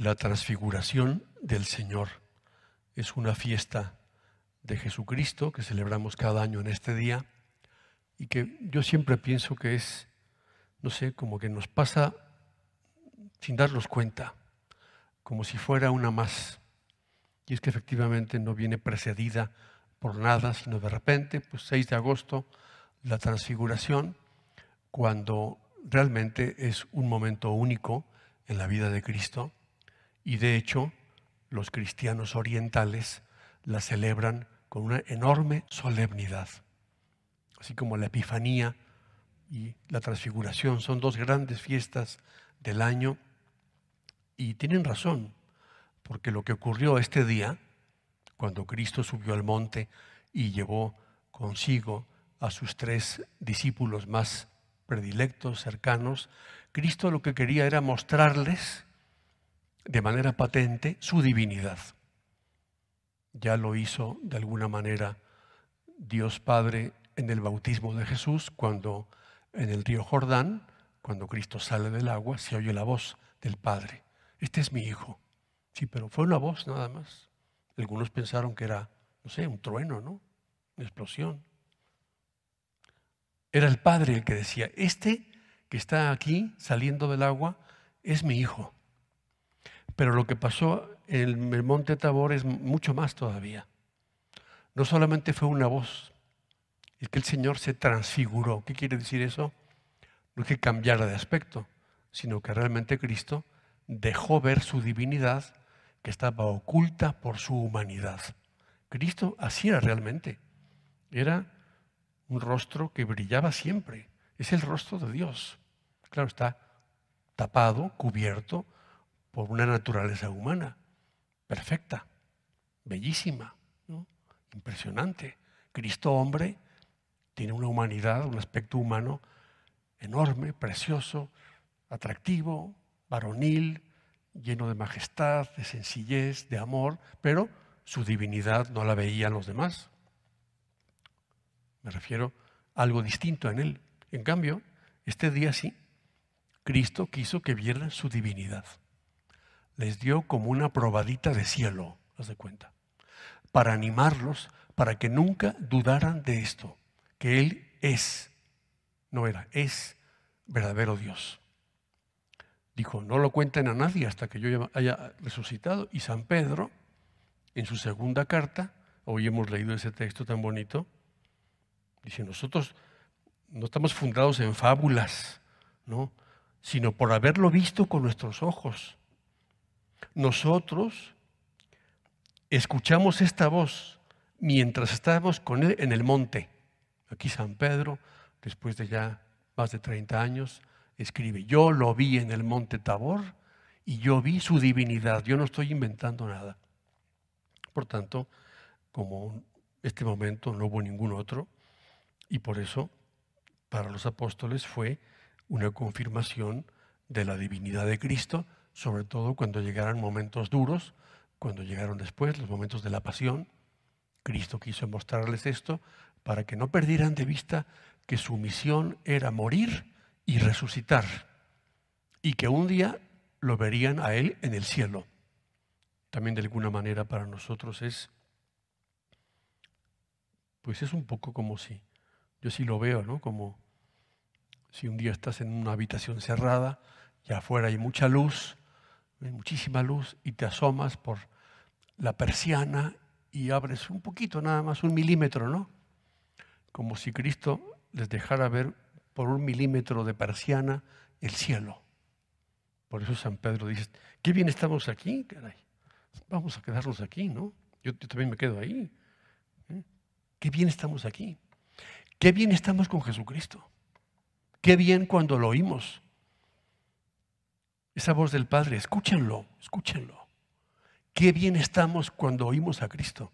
la transfiguración del Señor. Es una fiesta de Jesucristo que celebramos cada año en este día y que yo siempre pienso que es, no sé, como que nos pasa sin darnos cuenta, como si fuera una más. Y es que efectivamente no viene precedida por nada, sino de repente, pues 6 de agosto, la transfiguración, cuando realmente es un momento único en la vida de Cristo y de hecho los cristianos orientales la celebran con una enorme solemnidad. Así como la Epifanía y la Transfiguración son dos grandes fiestas del año y tienen razón, porque lo que ocurrió este día, cuando Cristo subió al monte y llevó consigo a sus tres discípulos más predilectos, cercanos, Cristo lo que quería era mostrarles de manera patente su divinidad. Ya lo hizo de alguna manera Dios Padre en el bautismo de Jesús, cuando en el río Jordán, cuando Cristo sale del agua, se oye la voz del Padre. Este es mi hijo. Sí, pero fue una voz nada más. Algunos pensaron que era, no sé, un trueno, ¿no? Una explosión. Era el Padre el que decía, este que está aquí saliendo del agua es mi hijo. Pero lo que pasó en el monte Tabor es mucho más todavía. No solamente fue una voz, es que el Señor se transfiguró. ¿Qué quiere decir eso? No es que cambiara de aspecto, sino que realmente Cristo dejó ver su divinidad que estaba oculta por su humanidad. Cristo así era realmente. Era un rostro que brillaba siempre. Es el rostro de Dios. Claro, está tapado, cubierto por una naturaleza humana, perfecta, bellísima, impresionante. Cristo hombre tiene una humanidad, un aspecto humano enorme, precioso, atractivo, varonil, lleno de majestad, de sencillez, de amor, pero su divinidad no la veían los demás. Me refiero a algo distinto en él. En cambio, este día sí, Cristo quiso que vieran su divinidad. Les dio como una probadita de cielo, haz de cuenta, para animarlos, para que nunca dudaran de esto, que Él es, no era, es verdadero Dios. Dijo, no lo cuenten a nadie hasta que yo haya resucitado. Y San Pedro, en su segunda carta, hoy hemos leído ese texto tan bonito, dice, nosotros no estamos fundados en fábulas, ¿no? sino por haberlo visto con nuestros ojos. Nosotros escuchamos esta voz mientras estábamos con él en el monte. Aquí San Pedro, después de ya más de 30 años, escribe, yo lo vi en el monte Tabor y yo vi su divinidad, yo no estoy inventando nada. Por tanto, como este momento no hubo ningún otro, y por eso para los apóstoles fue una confirmación de la divinidad de Cristo, sobre todo cuando llegaran momentos duros, cuando llegaron después los momentos de la pasión. Cristo quiso mostrarles esto para que no perdieran de vista que su misión era morir y resucitar. Y que un día lo verían a Él en el cielo. También de alguna manera para nosotros es, pues es un poco como si, yo sí lo veo, ¿no? Como si un día estás en una habitación cerrada y afuera hay mucha luz, muchísima luz, y te asomas por la persiana y abres un poquito, nada más un milímetro, ¿no? Como si Cristo les dejara ver por un milímetro de persiana el cielo. Por eso San Pedro dice, qué bien estamos aquí, caray. Vamos a quedarnos aquí, ¿no? Yo, también me quedo ahí. ¿eh? Qué bien estamos aquí. Qué bien estamos con Jesucristo. Qué bien cuando lo oímos. Esa voz del Padre, escúchenlo, escúchenlo. Qué bien estamos cuando oímos a Cristo.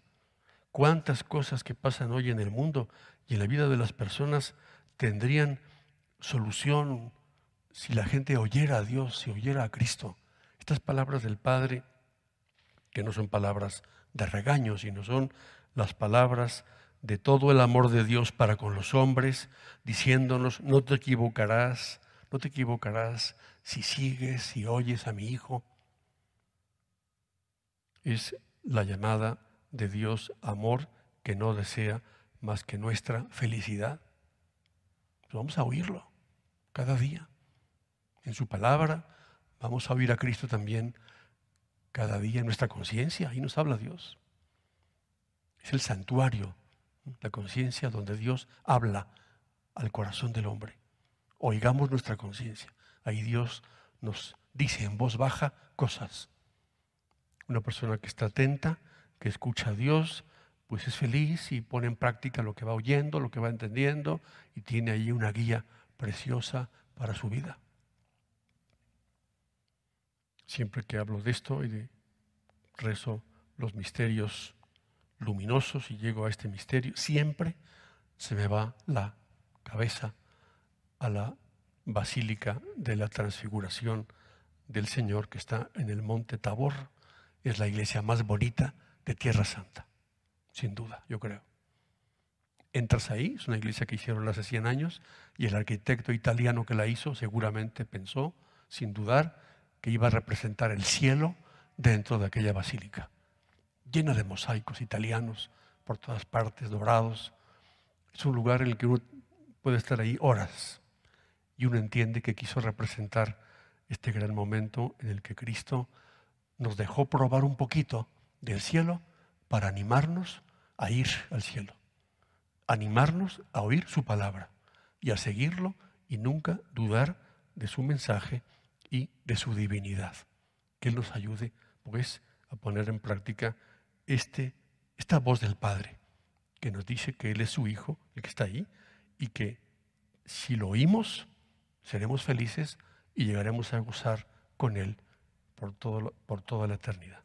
Cuántas cosas que pasan hoy en el mundo y en la vida de las personas tendrían solución si la gente oyera a Dios, si oyera a Cristo. Estas palabras del Padre, que no son palabras de regaño, sino son las palabras de todo el amor de Dios para con los hombres, diciéndonos, no te equivocarás, no te equivocarás si sigues, si oyes a mi Hijo. es la llamada de Dios amor que no desea más que nuestra felicidad. Pues vamos a oírlo cada día. En su palabra vamos a oír a Cristo también cada día en nuestra conciencia. Ahí nos habla Dios. Es el santuario, la conciencia donde Dios habla al corazón del hombre. Oigamos nuestra conciencia. Ahí Dios nos dice en voz baja cosas. Una persona que está atenta, que escucha a Dios, pues es feliz y pone en práctica lo que va oyendo, lo que va entendiendo y tiene ahí una guía preciosa para su vida. Siempre que hablo de esto y de rezo los misterios luminosos y llego a este misterio, siempre se me va la cabeza a la Basílica de la Transfiguración del Señor que está en el monte Tabor. Es la iglesia más bonita de Tierra Santa, sin duda, yo creo. Entras ahí, es una iglesia que hicieron hace 100 años y el arquitecto italiano que la hizo seguramente pensó, sin dudar, que iba a representar el cielo dentro de aquella basílica, llena de mosaicos italianos por todas partes, dorados. Es un lugar en el que uno puede estar ahí horas y uno entiende que quiso representar este gran momento en el que Cristo nos dejó probar un poquito del cielo para animarnos a ir al cielo, animarnos a oír su palabra y a seguirlo y nunca dudar de su mensaje y de su divinidad. Que Él nos ayude, pues, a poner en práctica este, esta voz del Padre, que nos dice que Él es su Hijo, el que está ahí, y que si lo oímos, seremos felices y llegaremos a gozar con Él por, todo, por toda la eternidad.